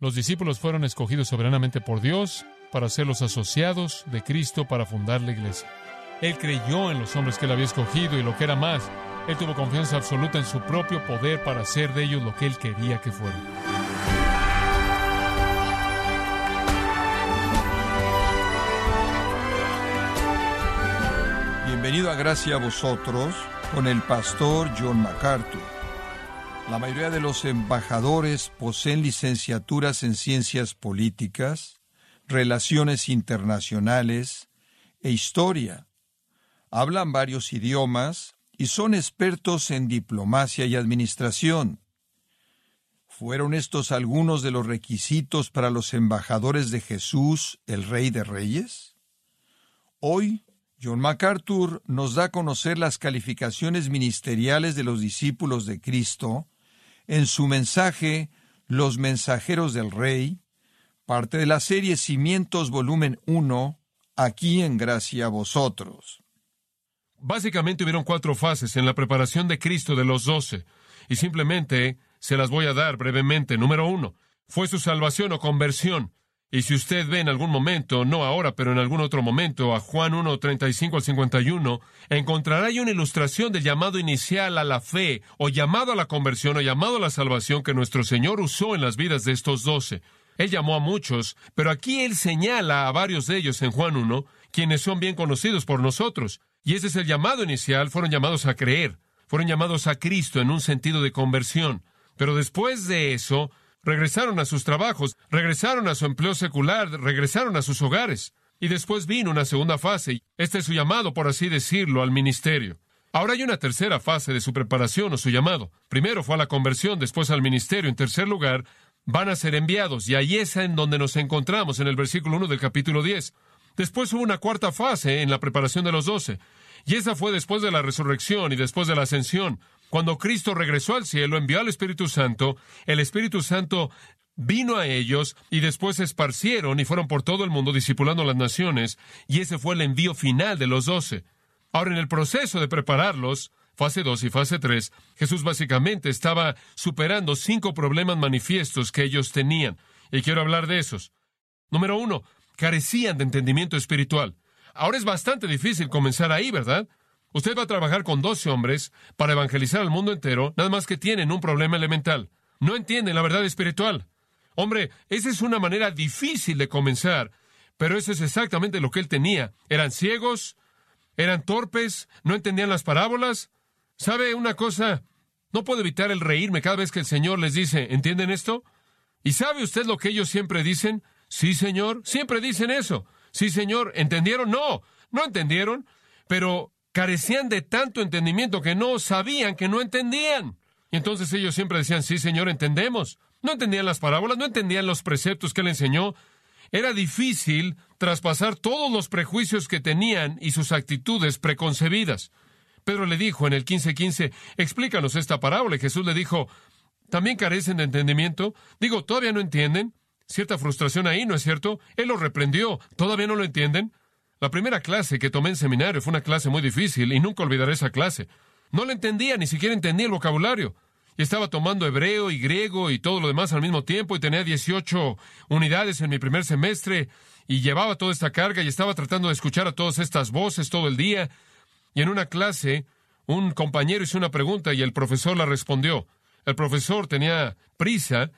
los discípulos fueron escogidos soberanamente por Dios para ser los asociados de Cristo para fundar la iglesia. Él creyó en los hombres que él había escogido y lo que era más, él tuvo confianza absoluta en su propio poder para hacer de ellos lo que él quería que fueran. Bienvenido a Gracia a vosotros con el pastor John MacArthur. La mayoría de los embajadores poseen licenciaturas en ciencias políticas, relaciones internacionales e historia. Hablan varios idiomas y son expertos en diplomacia y administración. ¿Fueron estos algunos de los requisitos para los embajadores de Jesús, el Rey de Reyes? Hoy, John MacArthur nos da a conocer las calificaciones ministeriales de los discípulos de Cristo en su mensaje Los mensajeros del rey, parte de la serie Cimientos volumen 1, aquí en gracia a vosotros. Básicamente hubieron cuatro fases en la preparación de Cristo de los doce, y simplemente se las voy a dar brevemente. Número uno, fue su salvación o conversión. Y si usted ve en algún momento, no ahora, pero en algún otro momento, a Juan 1, 35 al 51, encontrará ahí una ilustración del llamado inicial a la fe, o llamado a la conversión, o llamado a la salvación que nuestro Señor usó en las vidas de estos doce. Él llamó a muchos, pero aquí Él señala a varios de ellos en Juan 1, quienes son bien conocidos por nosotros. Y ese es el llamado inicial, fueron llamados a creer, fueron llamados a Cristo en un sentido de conversión. Pero después de eso, regresaron a sus trabajos, regresaron a su empleo secular, regresaron a sus hogares. Y después vino una segunda fase. Este es su llamado, por así decirlo, al ministerio. Ahora hay una tercera fase de su preparación o su llamado. Primero fue a la conversión, después al ministerio. En tercer lugar, van a ser enviados. Y ahí es en donde nos encontramos, en el versículo 1 del capítulo 10. Después hubo una cuarta fase en la preparación de los doce. Y esa fue después de la resurrección y después de la ascensión. Cuando Cristo regresó al cielo, envió al Espíritu Santo, el Espíritu Santo vino a ellos y después se esparcieron y fueron por todo el mundo discipulando a las naciones, y ese fue el envío final de los doce. Ahora, en el proceso de prepararlos, fase 2 y fase 3, Jesús básicamente estaba superando cinco problemas manifiestos que ellos tenían, y quiero hablar de esos. Número uno, carecían de entendimiento espiritual. Ahora es bastante difícil comenzar ahí, ¿verdad? Usted va a trabajar con 12 hombres para evangelizar al mundo entero, nada más que tienen un problema elemental. No entienden la verdad espiritual. Hombre, esa es una manera difícil de comenzar, pero eso es exactamente lo que él tenía. Eran ciegos, eran torpes, no entendían las parábolas. ¿Sabe una cosa? No puedo evitar el reírme cada vez que el Señor les dice, ¿entienden esto? ¿Y sabe usted lo que ellos siempre dicen? Sí, Señor, siempre dicen eso. Sí, Señor, ¿entendieron? No, no entendieron, pero carecían de tanto entendimiento que no sabían que no entendían. Y entonces ellos siempre decían, sí, Señor, entendemos. No entendían las parábolas, no entendían los preceptos que él enseñó. Era difícil traspasar todos los prejuicios que tenían y sus actitudes preconcebidas. Pedro le dijo en el 15:15, explícanos esta parábola. Y Jesús le dijo, ¿también carecen de entendimiento? Digo, ¿todavía no entienden? Cierta frustración ahí, ¿no es cierto? Él los reprendió. ¿Todavía no lo entienden? La primera clase que tomé en seminario fue una clase muy difícil y nunca olvidaré esa clase. No la entendía, ni siquiera entendía el vocabulario. Y estaba tomando hebreo y griego y todo lo demás al mismo tiempo y tenía 18 unidades en mi primer semestre y llevaba toda esta carga y estaba tratando de escuchar a todas estas voces todo el día. Y en una clase, un compañero hizo una pregunta y el profesor la respondió. El profesor tenía prisa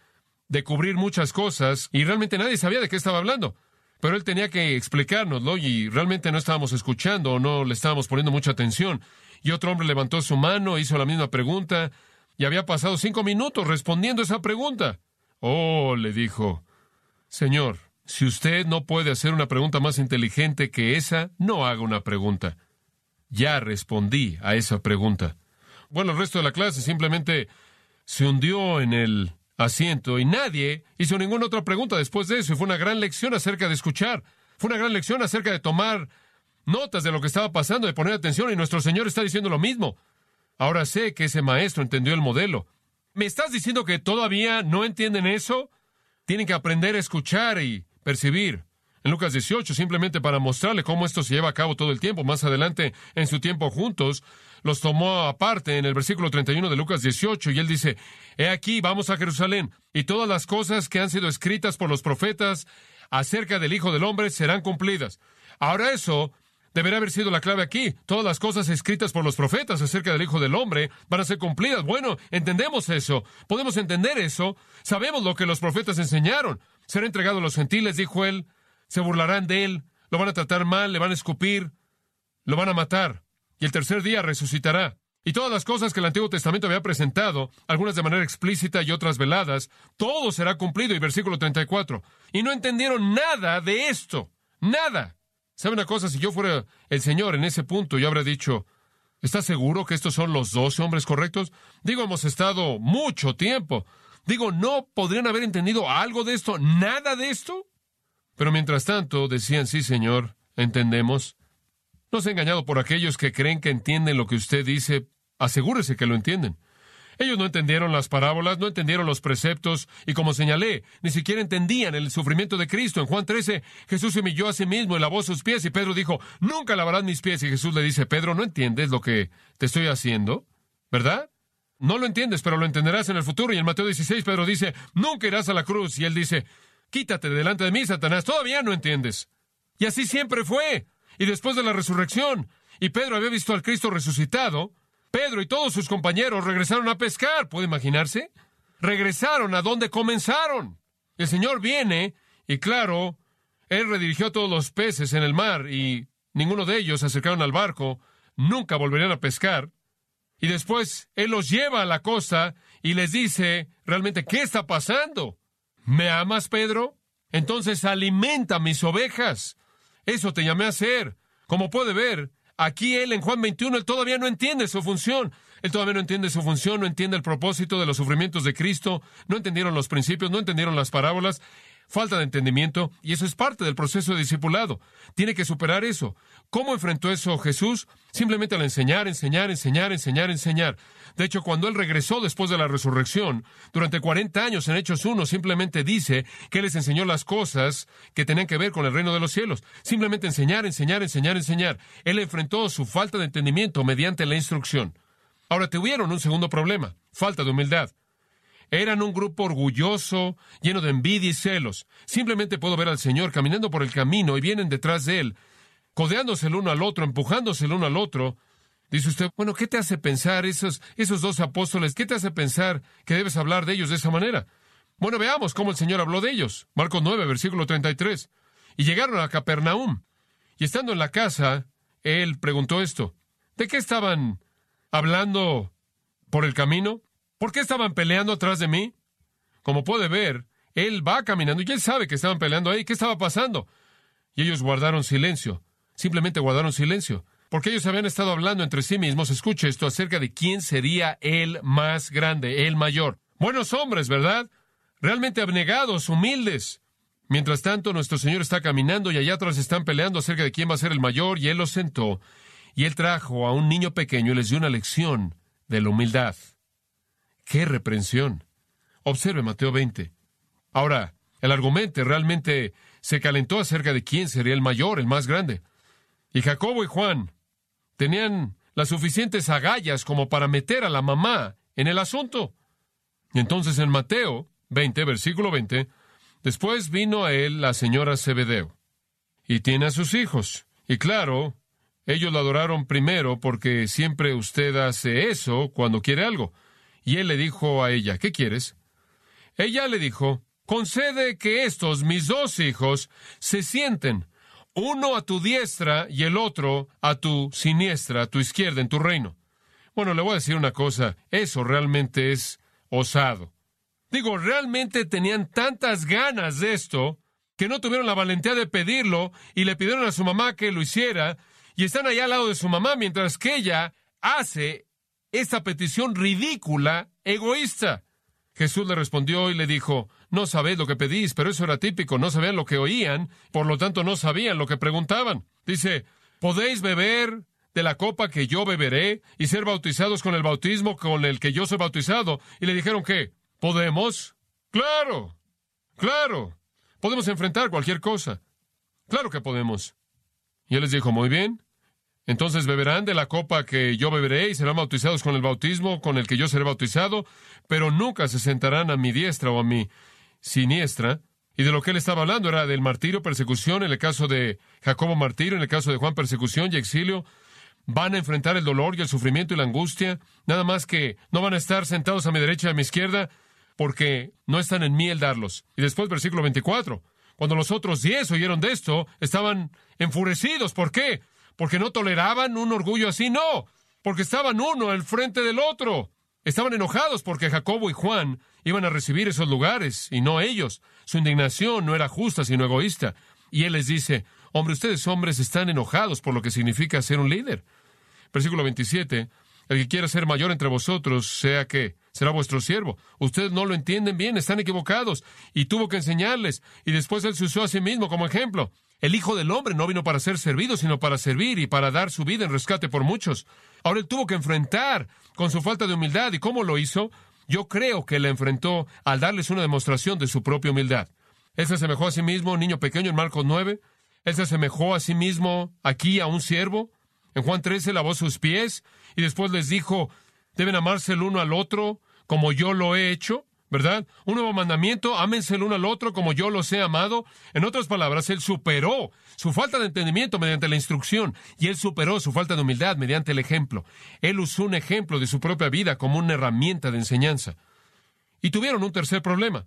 de cubrir muchas cosas y realmente nadie sabía de qué estaba hablando. Pero él tenía que explicárnoslo y realmente no estábamos escuchando o no le estábamos poniendo mucha atención. Y otro hombre levantó su mano, hizo la misma pregunta y había pasado cinco minutos respondiendo esa pregunta. Oh, le dijo, Señor, si usted no puede hacer una pregunta más inteligente que esa, no haga una pregunta. Ya respondí a esa pregunta. Bueno, el resto de la clase simplemente se hundió en el asiento y nadie hizo ninguna otra pregunta después de eso y fue una gran lección acerca de escuchar. Fue una gran lección acerca de tomar notas de lo que estaba pasando, de poner atención y nuestro Señor está diciendo lo mismo. Ahora sé que ese maestro entendió el modelo. ¿Me estás diciendo que todavía no entienden eso? Tienen que aprender a escuchar y percibir. En Lucas 18, simplemente para mostrarle cómo esto se lleva a cabo todo el tiempo. Más adelante, en su tiempo juntos, los tomó aparte en el versículo 31 de Lucas 18 y él dice, He aquí, vamos a Jerusalén, y todas las cosas que han sido escritas por los profetas acerca del Hijo del Hombre serán cumplidas. Ahora eso deberá haber sido la clave aquí. Todas las cosas escritas por los profetas acerca del Hijo del Hombre van a ser cumplidas. Bueno, entendemos eso, podemos entender eso, sabemos lo que los profetas enseñaron. Será entregado a los gentiles, dijo él, se burlarán de él, lo van a tratar mal, le van a escupir, lo van a matar y el tercer día resucitará. Y todas las cosas que el Antiguo Testamento había presentado, algunas de manera explícita y otras veladas, todo será cumplido. Y versículo 34. Y no entendieron nada de esto. Nada. ¿Sabe una cosa? Si yo fuera el Señor en ese punto, yo habría dicho, ¿estás seguro que estos son los doce hombres correctos? Digo, hemos estado mucho tiempo. Digo, ¿no podrían haber entendido algo de esto? ¿Nada de esto? Pero mientras tanto, decían, sí, Señor, entendemos. No se ha engañado por aquellos que creen que entienden lo que usted dice. Asegúrese que lo entienden. Ellos no entendieron las parábolas, no entendieron los preceptos, y como señalé, ni siquiera entendían el sufrimiento de Cristo. En Juan 13, Jesús se humilló a sí mismo y lavó sus pies, y Pedro dijo, Nunca lavarás mis pies. Y Jesús le dice, Pedro, ¿no entiendes lo que te estoy haciendo? ¿Verdad? No lo entiendes, pero lo entenderás en el futuro. Y en Mateo 16, Pedro dice, Nunca irás a la cruz. Y él dice, Quítate delante de mí, Satanás, todavía no entiendes. Y así siempre fue y después de la resurrección, y Pedro había visto al Cristo resucitado, Pedro y todos sus compañeros regresaron a pescar, ¿puede imaginarse? Regresaron a donde comenzaron. El Señor viene, y claro, Él redirigió todos los peces en el mar, y ninguno de ellos se acercaron al barco, nunca volverían a pescar. Y después Él los lleva a la costa y les dice, realmente, ¿qué está pasando? ¿Me amas, Pedro? Entonces alimenta mis ovejas. Eso te llamé a hacer. Como puede ver, aquí él en Juan 21, él todavía no entiende su función. Él todavía no entiende su función, no entiende el propósito de los sufrimientos de Cristo, no entendieron los principios, no entendieron las parábolas falta de entendimiento, y eso es parte del proceso de discipulado. Tiene que superar eso. ¿Cómo enfrentó eso Jesús? Simplemente al enseñar, enseñar, enseñar, enseñar, enseñar. De hecho, cuando Él regresó después de la resurrección, durante 40 años en Hechos 1, simplemente dice que les enseñó las cosas que tenían que ver con el reino de los cielos. Simplemente enseñar, enseñar, enseñar, enseñar. Él enfrentó su falta de entendimiento mediante la instrucción. Ahora tuvieron un segundo problema, falta de humildad. Eran un grupo orgulloso, lleno de envidia y celos. Simplemente puedo ver al Señor caminando por el camino y vienen detrás de Él, codeándose el uno al otro, empujándose el uno al otro. Dice usted, bueno, ¿qué te hace pensar esos, esos dos apóstoles? ¿Qué te hace pensar que debes hablar de ellos de esa manera? Bueno, veamos cómo el Señor habló de ellos. Marcos 9, versículo 33. Y llegaron a Capernaum. Y estando en la casa, Él preguntó esto. ¿De qué estaban hablando por el camino? ¿Por qué estaban peleando atrás de mí? Como puede ver, él va caminando y él sabe que estaban peleando ahí. ¿Qué estaba pasando? Y ellos guardaron silencio. Simplemente guardaron silencio. Porque ellos habían estado hablando entre sí mismos, escuche esto, acerca de quién sería el más grande, el mayor. Buenos hombres, ¿verdad? Realmente abnegados, humildes. Mientras tanto, nuestro Señor está caminando y allá atrás están peleando acerca de quién va a ser el mayor, y Él los sentó, y Él trajo a un niño pequeño y les dio una lección de la humildad. ¡Qué reprensión! Observe Mateo 20. Ahora, el argumento realmente se calentó acerca de quién sería el mayor, el más grande. Y Jacobo y Juan tenían las suficientes agallas como para meter a la mamá en el asunto. Y entonces en Mateo 20, versículo 20, después vino a él la señora Zebedeo. Y tiene a sus hijos. Y claro, ellos lo adoraron primero porque siempre usted hace eso cuando quiere algo. Y él le dijo a ella, ¿qué quieres? Ella le dijo, concede que estos, mis dos hijos, se sienten, uno a tu diestra y el otro a tu siniestra, a tu izquierda, en tu reino. Bueno, le voy a decir una cosa, eso realmente es osado. Digo, realmente tenían tantas ganas de esto que no tuvieron la valentía de pedirlo y le pidieron a su mamá que lo hiciera y están allá al lado de su mamá mientras que ella hace esta petición ridícula, egoísta. Jesús le respondió y le dijo, no sabéis lo que pedís, pero eso era típico, no sabían lo que oían, por lo tanto no sabían lo que preguntaban. Dice, ¿podéis beber de la copa que yo beberé y ser bautizados con el bautismo con el que yo soy bautizado? Y le dijeron que, ¿podemos? Claro, claro, podemos enfrentar cualquier cosa. Claro que podemos. Y él les dijo, muy bien, entonces beberán de la copa que yo beberé y serán bautizados con el bautismo con el que yo seré bautizado, pero nunca se sentarán a mi diestra o a mi siniestra. Y de lo que él estaba hablando era del martirio, persecución, en el caso de Jacobo martirio, en el caso de Juan persecución y exilio. Van a enfrentar el dolor y el sufrimiento y la angustia, nada más que no van a estar sentados a mi derecha y a mi izquierda, porque no están en mí el darlos. Y después versículo 24. Cuando los otros diez oyeron de esto, estaban enfurecidos. ¿Por qué? porque no toleraban un orgullo así, no, porque estaban uno al frente del otro. Estaban enojados porque Jacobo y Juan iban a recibir esos lugares y no ellos. Su indignación no era justa, sino egoísta. Y él les dice, hombre, ustedes hombres están enojados por lo que significa ser un líder. Versículo 27, el que quiera ser mayor entre vosotros, sea que será vuestro siervo. Ustedes no lo entienden bien, están equivocados. Y tuvo que enseñarles. Y después él se usó a sí mismo como ejemplo. El Hijo del Hombre no vino para ser servido, sino para servir y para dar su vida en rescate por muchos. Ahora él tuvo que enfrentar con su falta de humildad. ¿Y cómo lo hizo? Yo creo que la enfrentó al darles una demostración de su propia humildad. Él se asemejó a sí mismo, niño pequeño, en Marcos 9. Él se asemejó a sí mismo aquí a un siervo. En Juan 13 lavó sus pies y después les dijo, deben amarse el uno al otro como yo lo he hecho, ¿verdad? Un nuevo mandamiento, ámense el uno al otro como yo los he amado. En otras palabras, él superó su falta de entendimiento mediante la instrucción y él superó su falta de humildad mediante el ejemplo. Él usó un ejemplo de su propia vida como una herramienta de enseñanza. Y tuvieron un tercer problema,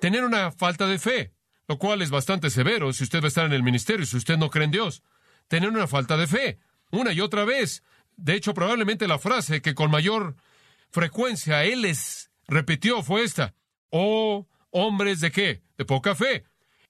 tener una falta de fe, lo cual es bastante severo si usted va a estar en el ministerio, si usted no cree en Dios. Tener una falta de fe, una y otra vez. De hecho, probablemente la frase que con mayor frecuencia él les repitió fue esta. Oh, hombres de qué? De poca fe.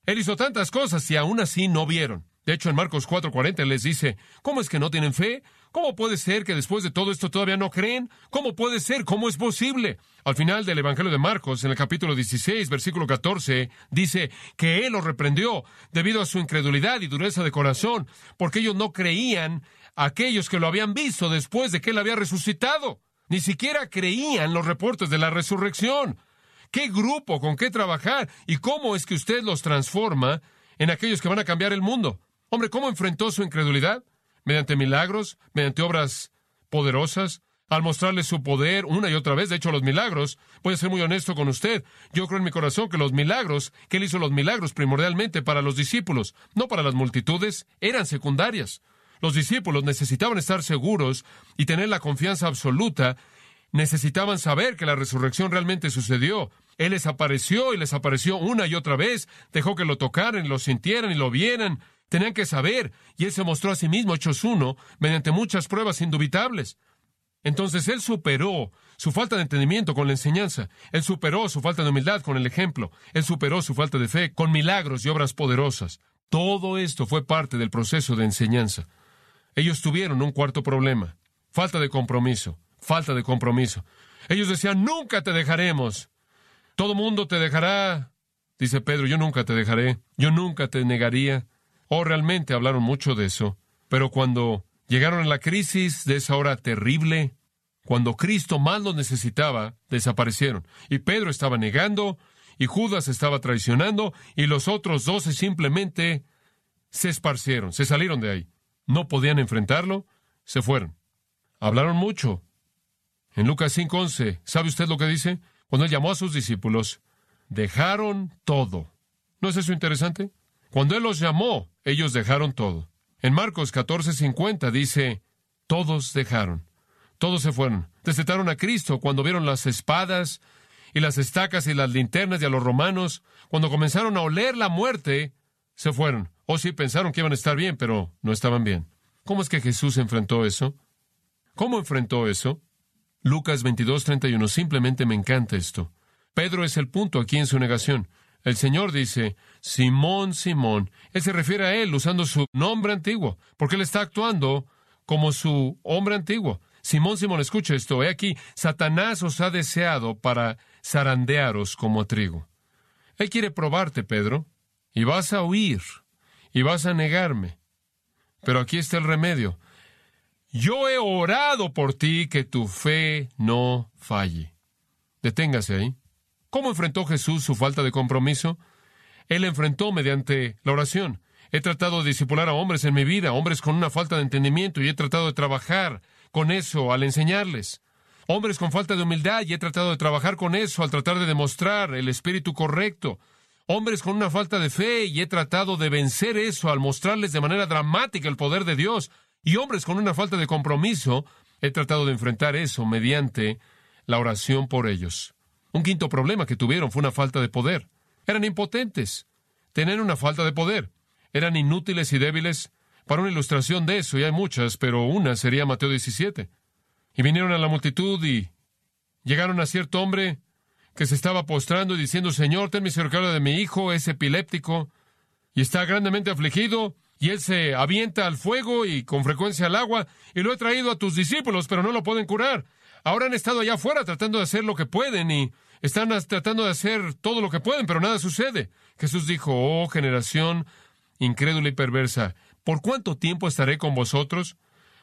Él hizo tantas cosas y aún así no vieron. De hecho, en Marcos 4:40 les dice, ¿cómo es que no tienen fe? ¿Cómo puede ser que después de todo esto todavía no creen? ¿Cómo puede ser? ¿Cómo es posible? Al final del Evangelio de Marcos, en el capítulo 16, versículo 14, dice que Él los reprendió debido a su incredulidad y dureza de corazón, porque ellos no creían a aquellos que lo habían visto después de que Él había resucitado. Ni siquiera creían los reportes de la resurrección. ¿Qué grupo, con qué trabajar y cómo es que usted los transforma en aquellos que van a cambiar el mundo? Hombre, ¿cómo enfrentó su incredulidad? Mediante milagros, mediante obras poderosas, al mostrarle su poder una y otra vez. De hecho, los milagros, voy a ser muy honesto con usted, yo creo en mi corazón que los milagros, que él hizo los milagros primordialmente para los discípulos, no para las multitudes, eran secundarias. Los discípulos necesitaban estar seguros y tener la confianza absoluta. Necesitaban saber que la resurrección realmente sucedió. Él les apareció y les apareció una y otra vez. Dejó que lo tocaran, lo sintieran y lo vieran. Tenían que saber. Y él se mostró a sí mismo, hechos uno, mediante muchas pruebas indubitables. Entonces él superó su falta de entendimiento con la enseñanza. Él superó su falta de humildad con el ejemplo. Él superó su falta de fe con milagros y obras poderosas. Todo esto fue parte del proceso de enseñanza. Ellos tuvieron un cuarto problema, falta de compromiso, falta de compromiso. Ellos decían, nunca te dejaremos. Todo mundo te dejará. Dice Pedro, yo nunca te dejaré, yo nunca te negaría. Oh, realmente hablaron mucho de eso. Pero cuando llegaron a la crisis de esa hora terrible, cuando Cristo más lo necesitaba, desaparecieron. Y Pedro estaba negando, y Judas estaba traicionando, y los otros doce simplemente se esparcieron, se salieron de ahí no podían enfrentarlo, se fueron. Hablaron mucho. En Lucas 5:11, ¿sabe usted lo que dice? Cuando él llamó a sus discípulos, dejaron todo. ¿No es eso interesante? Cuando él los llamó, ellos dejaron todo. En Marcos 14:50 dice, todos dejaron, todos se fueron. Desetaron a Cristo cuando vieron las espadas y las estacas y las linternas y a los romanos, cuando comenzaron a oler la muerte, se fueron. O oh, sí, pensaron que iban a estar bien, pero no estaban bien. ¿Cómo es que Jesús enfrentó eso? ¿Cómo enfrentó eso? Lucas 22:31, simplemente me encanta esto. Pedro es el punto aquí en su negación. El Señor dice, Simón, Simón. Él se refiere a él usando su nombre antiguo, porque él está actuando como su hombre antiguo. Simón, Simón, escucha esto. He aquí, Satanás os ha deseado para zarandearos como trigo. Él quiere probarte, Pedro, y vas a huir, y vas a negarme. Pero aquí está el remedio. Yo he orado por ti que tu fe no falle. Deténgase ahí. ¿Cómo enfrentó Jesús su falta de compromiso? Él enfrentó mediante la oración. He tratado de disipular a hombres en mi vida, hombres con una falta de entendimiento, y he tratado de trabajar con eso al enseñarles. Hombres con falta de humildad, y he tratado de trabajar con eso al tratar de demostrar el espíritu correcto. Hombres con una falta de fe, y he tratado de vencer eso al mostrarles de manera dramática el poder de Dios. Y hombres con una falta de compromiso, he tratado de enfrentar eso mediante la oración por ellos. Un quinto problema que tuvieron fue una falta de poder. Eran impotentes. Tenían una falta de poder. Eran inútiles y débiles. Para una ilustración de eso, y hay muchas, pero una sería Mateo 17. Y vinieron a la multitud y llegaron a cierto hombre que se estaba postrando y diciendo, Señor, ten misericordia de mi hijo, es epiléptico, y está grandemente afligido, y él se avienta al fuego y con frecuencia al agua, y lo he traído a tus discípulos, pero no lo pueden curar. Ahora han estado allá afuera tratando de hacer lo que pueden y están tratando de hacer todo lo que pueden, pero nada sucede. Jesús dijo, oh generación incrédula y perversa, ¿por cuánto tiempo estaré con vosotros?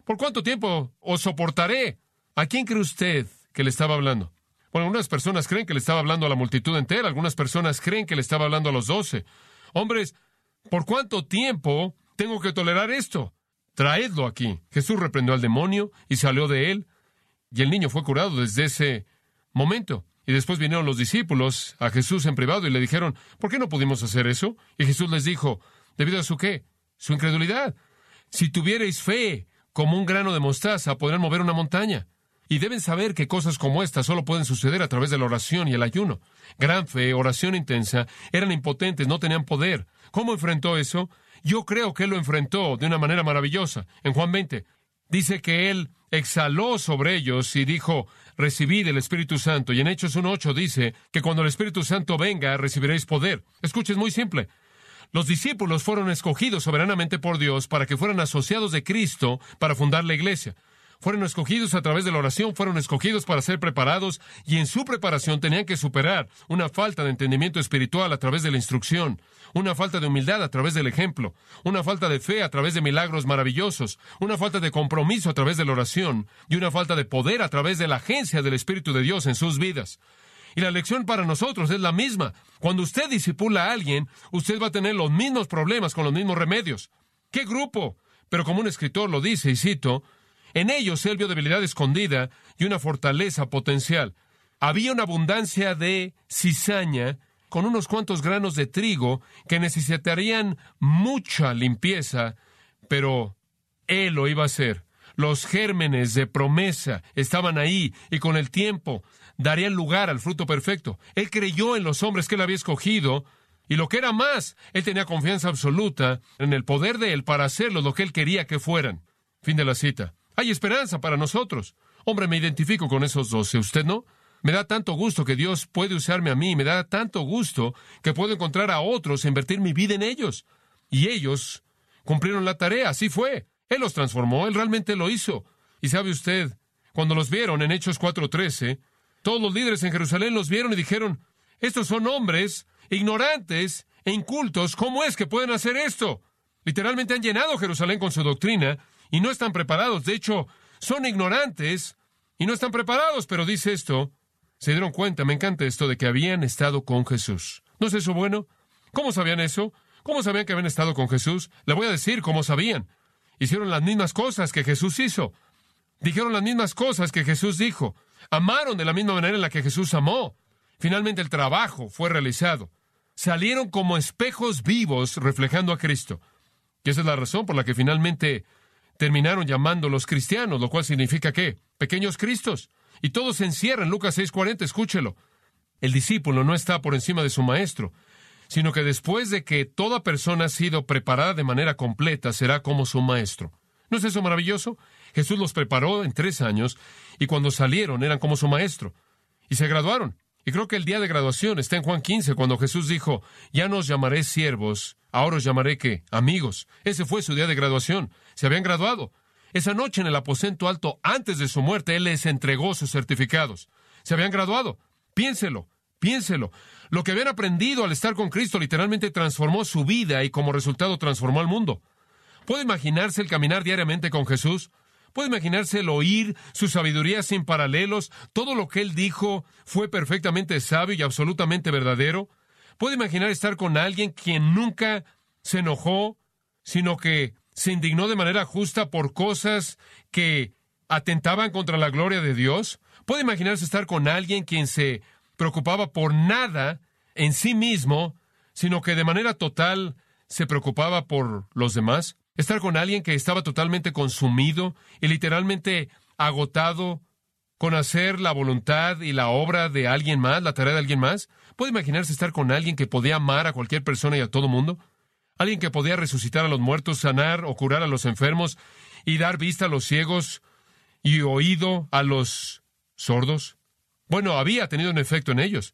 ¿Por cuánto tiempo os soportaré? ¿A quién cree usted que le estaba hablando? Bueno, algunas personas creen que le estaba hablando a la multitud entera, algunas personas creen que le estaba hablando a los doce. Hombres, ¿por cuánto tiempo tengo que tolerar esto? Traedlo aquí. Jesús reprendió al demonio y salió de él, y el niño fue curado desde ese momento. Y después vinieron los discípulos a Jesús en privado y le dijeron, ¿por qué no pudimos hacer eso? Y Jesús les dijo, ¿debido a su qué? Su incredulidad. Si tuvierais fe como un grano de mostaza, podrán mover una montaña. Y deben saber que cosas como estas solo pueden suceder a través de la oración y el ayuno. Gran fe, oración intensa, eran impotentes, no tenían poder. ¿Cómo enfrentó eso? Yo creo que él lo enfrentó de una manera maravillosa. En Juan 20 dice que él exhaló sobre ellos y dijo, recibid el Espíritu Santo. Y en Hechos 1.8 dice que cuando el Espíritu Santo venga, recibiréis poder. Escuche, es muy simple. Los discípulos fueron escogidos soberanamente por Dios para que fueran asociados de Cristo para fundar la iglesia. Fueron escogidos a través de la oración, fueron escogidos para ser preparados y en su preparación tenían que superar una falta de entendimiento espiritual a través de la instrucción, una falta de humildad a través del ejemplo, una falta de fe a través de milagros maravillosos, una falta de compromiso a través de la oración y una falta de poder a través de la agencia del Espíritu de Dios en sus vidas. Y la lección para nosotros es la misma. Cuando usted disipula a alguien, usted va a tener los mismos problemas con los mismos remedios. ¿Qué grupo? Pero como un escritor lo dice, y cito, en ellos él vio debilidad escondida y una fortaleza potencial. Había una abundancia de cizaña con unos cuantos granos de trigo que necesitarían mucha limpieza, pero él lo iba a hacer. Los gérmenes de promesa estaban ahí y con el tiempo darían lugar al fruto perfecto. Él creyó en los hombres que él había escogido y lo que era más, él tenía confianza absoluta en el poder de él para hacerlo lo que él quería que fueran. Fin de la cita. Hay esperanza para nosotros. Hombre, me identifico con esos doce, ¿usted no? Me da tanto gusto que Dios puede usarme a mí, me da tanto gusto que puedo encontrar a otros e invertir mi vida en ellos. Y ellos cumplieron la tarea, así fue. Él los transformó, Él realmente lo hizo. Y sabe usted, cuando los vieron en Hechos 4:13, todos los líderes en Jerusalén los vieron y dijeron, estos son hombres ignorantes e incultos, ¿cómo es que pueden hacer esto? Literalmente han llenado Jerusalén con su doctrina y no están preparados. De hecho, son ignorantes y no están preparados, pero dice esto, se dieron cuenta, me encanta esto, de que habían estado con Jesús. ¿No es eso bueno? ¿Cómo sabían eso? ¿Cómo sabían que habían estado con Jesús? Le voy a decir cómo sabían. Hicieron las mismas cosas que Jesús hizo. Dijeron las mismas cosas que Jesús dijo. Amaron de la misma manera en la que Jesús amó. Finalmente el trabajo fue realizado. Salieron como espejos vivos reflejando a Cristo. Y esa es la razón por la que finalmente terminaron llamándolos cristianos, lo cual significa que pequeños cristos. Y todos se encierran, Lucas 6:40, escúchelo. el discípulo no está por encima de su maestro, sino que después de que toda persona ha sido preparada de manera completa, será como su maestro. ¿No es eso maravilloso? Jesús los preparó en tres años y cuando salieron eran como su maestro. Y se graduaron. Y creo que el día de graduación está en Juan 15, cuando Jesús dijo, ya no os llamaré siervos, ahora os llamaré qué? Amigos. Ese fue su día de graduación. Se habían graduado. Esa noche en el aposento alto, antes de su muerte, Él les entregó sus certificados. Se habían graduado. Piénselo, piénselo. Lo que habían aprendido al estar con Cristo literalmente transformó su vida y como resultado transformó al mundo. ¿Puede imaginarse el caminar diariamente con Jesús? ¿Puede imaginarse el oír su sabiduría sin paralelos? Todo lo que él dijo fue perfectamente sabio y absolutamente verdadero. ¿Puede imaginar estar con alguien quien nunca se enojó, sino que se indignó de manera justa por cosas que atentaban contra la gloria de Dios? ¿Puede imaginarse estar con alguien quien se preocupaba por nada en sí mismo, sino que de manera total se preocupaba por los demás? Estar con alguien que estaba totalmente consumido y literalmente agotado con hacer la voluntad y la obra de alguien más, la tarea de alguien más. ¿Puede imaginarse estar con alguien que podía amar a cualquier persona y a todo mundo? Alguien que podía resucitar a los muertos, sanar o curar a los enfermos y dar vista a los ciegos y oído a los sordos. Bueno, había tenido un efecto en ellos.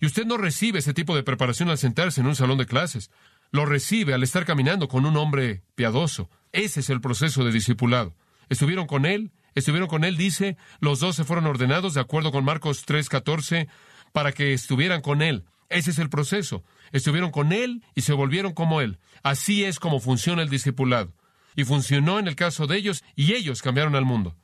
Y usted no recibe ese tipo de preparación al sentarse en un salón de clases lo recibe al estar caminando con un hombre piadoso. Ese es el proceso de discipulado. Estuvieron con él, estuvieron con él, dice, los dos se fueron ordenados de acuerdo con Marcos 3:14 para que estuvieran con él. Ese es el proceso. Estuvieron con él y se volvieron como él. Así es como funciona el discipulado. Y funcionó en el caso de ellos y ellos cambiaron al mundo.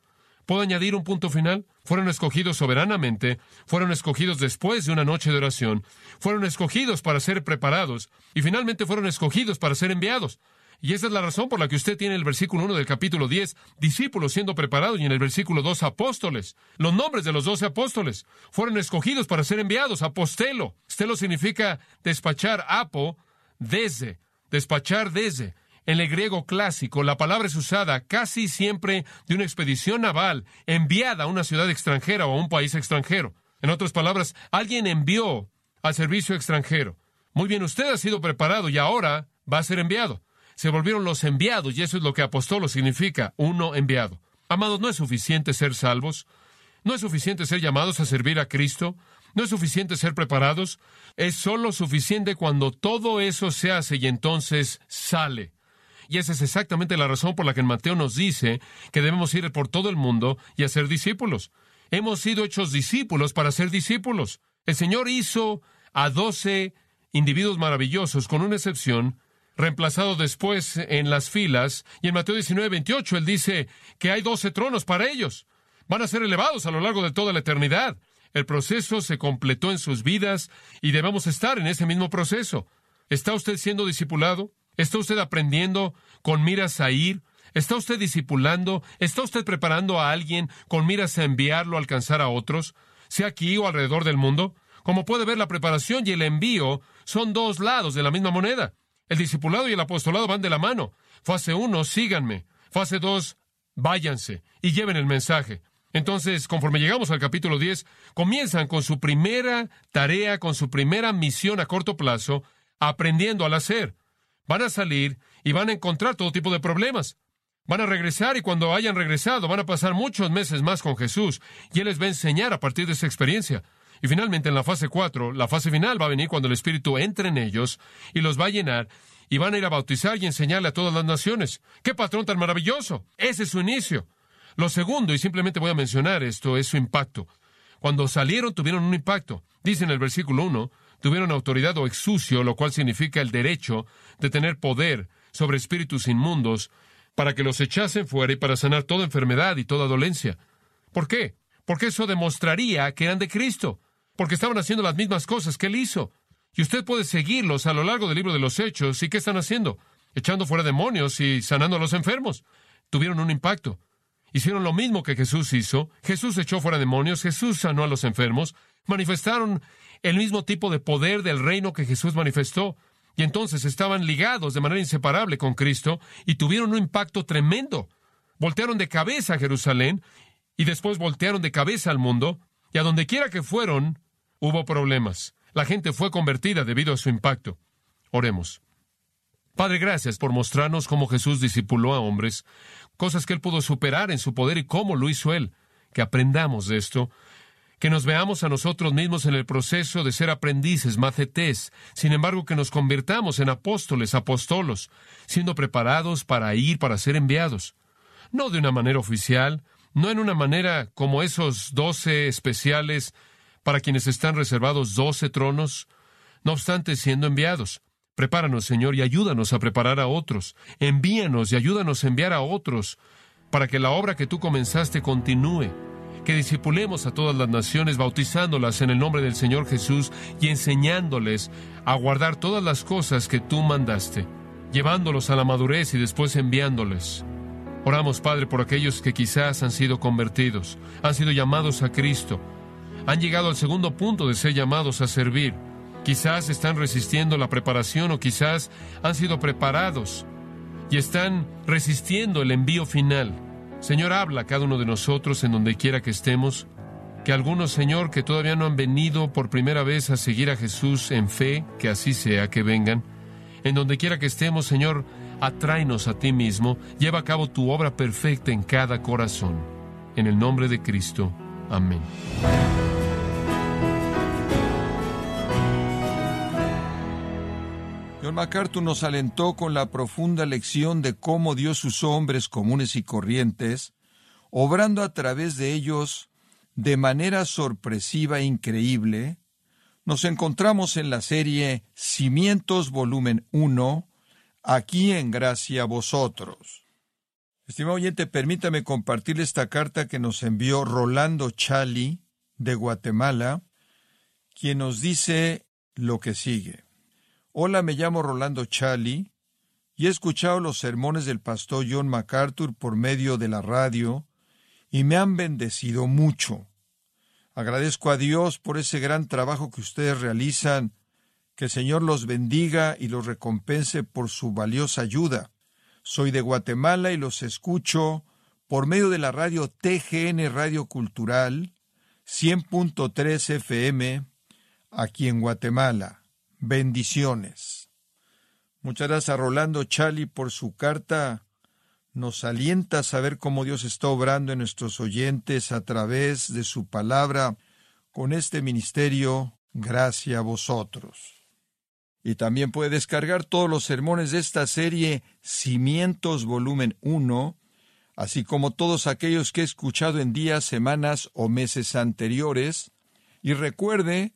¿Puedo añadir un punto final? Fueron escogidos soberanamente, fueron escogidos después de una noche de oración, fueron escogidos para ser preparados y finalmente fueron escogidos para ser enviados. Y esa es la razón por la que usted tiene el versículo 1 del capítulo 10, discípulos siendo preparados, y en el versículo 2, apóstoles. Los nombres de los doce apóstoles fueron escogidos para ser enviados, apostelo. Stelo significa despachar, apo, desde, despachar desde. En el griego clásico, la palabra es usada casi siempre de una expedición naval enviada a una ciudad extranjera o a un país extranjero. En otras palabras, alguien envió al servicio extranjero. Muy bien, usted ha sido preparado y ahora va a ser enviado. Se volvieron los enviados y eso es lo que apostolo significa, uno enviado. Amados, no es suficiente ser salvos, no es suficiente ser llamados a servir a Cristo, no es suficiente ser preparados, es solo suficiente cuando todo eso se hace y entonces sale. Y esa es exactamente la razón por la que en Mateo nos dice que debemos ir por todo el mundo y hacer discípulos. Hemos sido hechos discípulos para ser discípulos. El Señor hizo a doce individuos maravillosos, con una excepción, reemplazado después en las filas, y en Mateo 19, 28 él dice que hay doce tronos para ellos. Van a ser elevados a lo largo de toda la eternidad. El proceso se completó en sus vidas y debemos estar en ese mismo proceso. ¿Está usted siendo discipulado? ¿Está usted aprendiendo con miras a ir? ¿Está usted discipulando? ¿Está usted preparando a alguien con miras a enviarlo a alcanzar a otros, sea aquí o alrededor del mundo? Como puede ver, la preparación y el envío son dos lados de la misma moneda. El discipulado y el apostolado van de la mano. Fase uno, síganme. Fase dos, váyanse y lleven el mensaje. Entonces, conforme llegamos al capítulo 10, comienzan con su primera tarea, con su primera misión a corto plazo, aprendiendo al hacer. Van a salir y van a encontrar todo tipo de problemas. Van a regresar y cuando hayan regresado van a pasar muchos meses más con Jesús y Él les va a enseñar a partir de esa experiencia. Y finalmente en la fase 4, la fase final va a venir cuando el Espíritu entre en ellos y los va a llenar y van a ir a bautizar y enseñarle a todas las naciones. ¡Qué patrón tan maravilloso! Ese es su inicio. Lo segundo, y simplemente voy a mencionar esto, es su impacto. Cuando salieron tuvieron un impacto. Dice en el versículo 1, tuvieron autoridad o exucio, lo cual significa el derecho de tener poder sobre espíritus inmundos para que los echasen fuera y para sanar toda enfermedad y toda dolencia. ¿Por qué? Porque eso demostraría que eran de Cristo, porque estaban haciendo las mismas cosas que Él hizo. Y usted puede seguirlos a lo largo del libro de los Hechos. ¿Y qué están haciendo? Echando fuera demonios y sanando a los enfermos. Tuvieron un impacto. Hicieron lo mismo que Jesús hizo. Jesús echó fuera demonios, Jesús sanó a los enfermos. Manifestaron el mismo tipo de poder del reino que Jesús manifestó. Y entonces estaban ligados de manera inseparable con Cristo y tuvieron un impacto tremendo. Voltearon de cabeza a Jerusalén y después voltearon de cabeza al mundo y a donde quiera que fueron, Hubo problemas. La gente fue convertida debido a su impacto. Oremos. Padre, gracias por mostrarnos cómo Jesús discipuló a hombres, cosas que Él pudo superar en su poder y cómo lo hizo Él. Que aprendamos de esto, que nos veamos a nosotros mismos en el proceso de ser aprendices, macetés, sin embargo que nos convirtamos en apóstoles, apostolos, siendo preparados para ir, para ser enviados. No de una manera oficial, no en una manera como esos doce especiales para quienes están reservados doce tronos, no obstante siendo enviados. Prepáranos, Señor, y ayúdanos a preparar a otros. Envíanos y ayúdanos a enviar a otros, para que la obra que tú comenzaste continúe. Que disipulemos a todas las naciones, bautizándolas en el nombre del Señor Jesús y enseñándoles a guardar todas las cosas que tú mandaste, llevándolos a la madurez y después enviándoles. Oramos, Padre, por aquellos que quizás han sido convertidos, han sido llamados a Cristo, han llegado al segundo punto de ser llamados a servir. Quizás están resistiendo la preparación o quizás han sido preparados y están resistiendo el envío final. Señor, habla a cada uno de nosotros en donde quiera que estemos. Que algunos, Señor, que todavía no han venido por primera vez a seguir a Jesús en fe, que así sea, que vengan. En donde quiera que estemos, Señor, atráenos a ti mismo, lleva a cabo tu obra perfecta en cada corazón. En el nombre de Cristo. Amén. John MacArthur nos alentó con la profunda lección de cómo Dios usó hombres comunes y corrientes, obrando a través de ellos de manera sorpresiva e increíble. Nos encontramos en la serie Cimientos volumen 1, aquí en Gracia Vosotros. Estimado oyente, permítame compartir esta carta que nos envió Rolando Chali de Guatemala, quien nos dice lo que sigue. Hola, me llamo Rolando Chali y he escuchado los sermones del pastor John MacArthur por medio de la radio y me han bendecido mucho. Agradezco a Dios por ese gran trabajo que ustedes realizan, que el Señor los bendiga y los recompense por su valiosa ayuda. Soy de Guatemala y los escucho por medio de la radio TGN Radio Cultural 100.3 FM aquí en Guatemala. Bendiciones. Muchas gracias a Rolando Chali por su carta. Nos alienta a saber cómo Dios está obrando en nuestros oyentes a través de su palabra con este ministerio. Gracias a vosotros. Y también puede descargar todos los sermones de esta serie Cimientos volumen 1, así como todos aquellos que he escuchado en días, semanas o meses anteriores. Y recuerde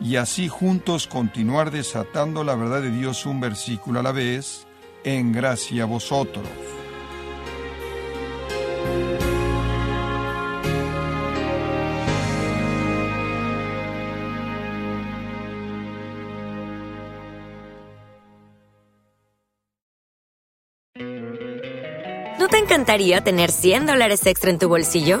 y así juntos continuar desatando la verdad de Dios un versículo a la vez, en gracia a vosotros. ¿No te encantaría tener 100 dólares extra en tu bolsillo?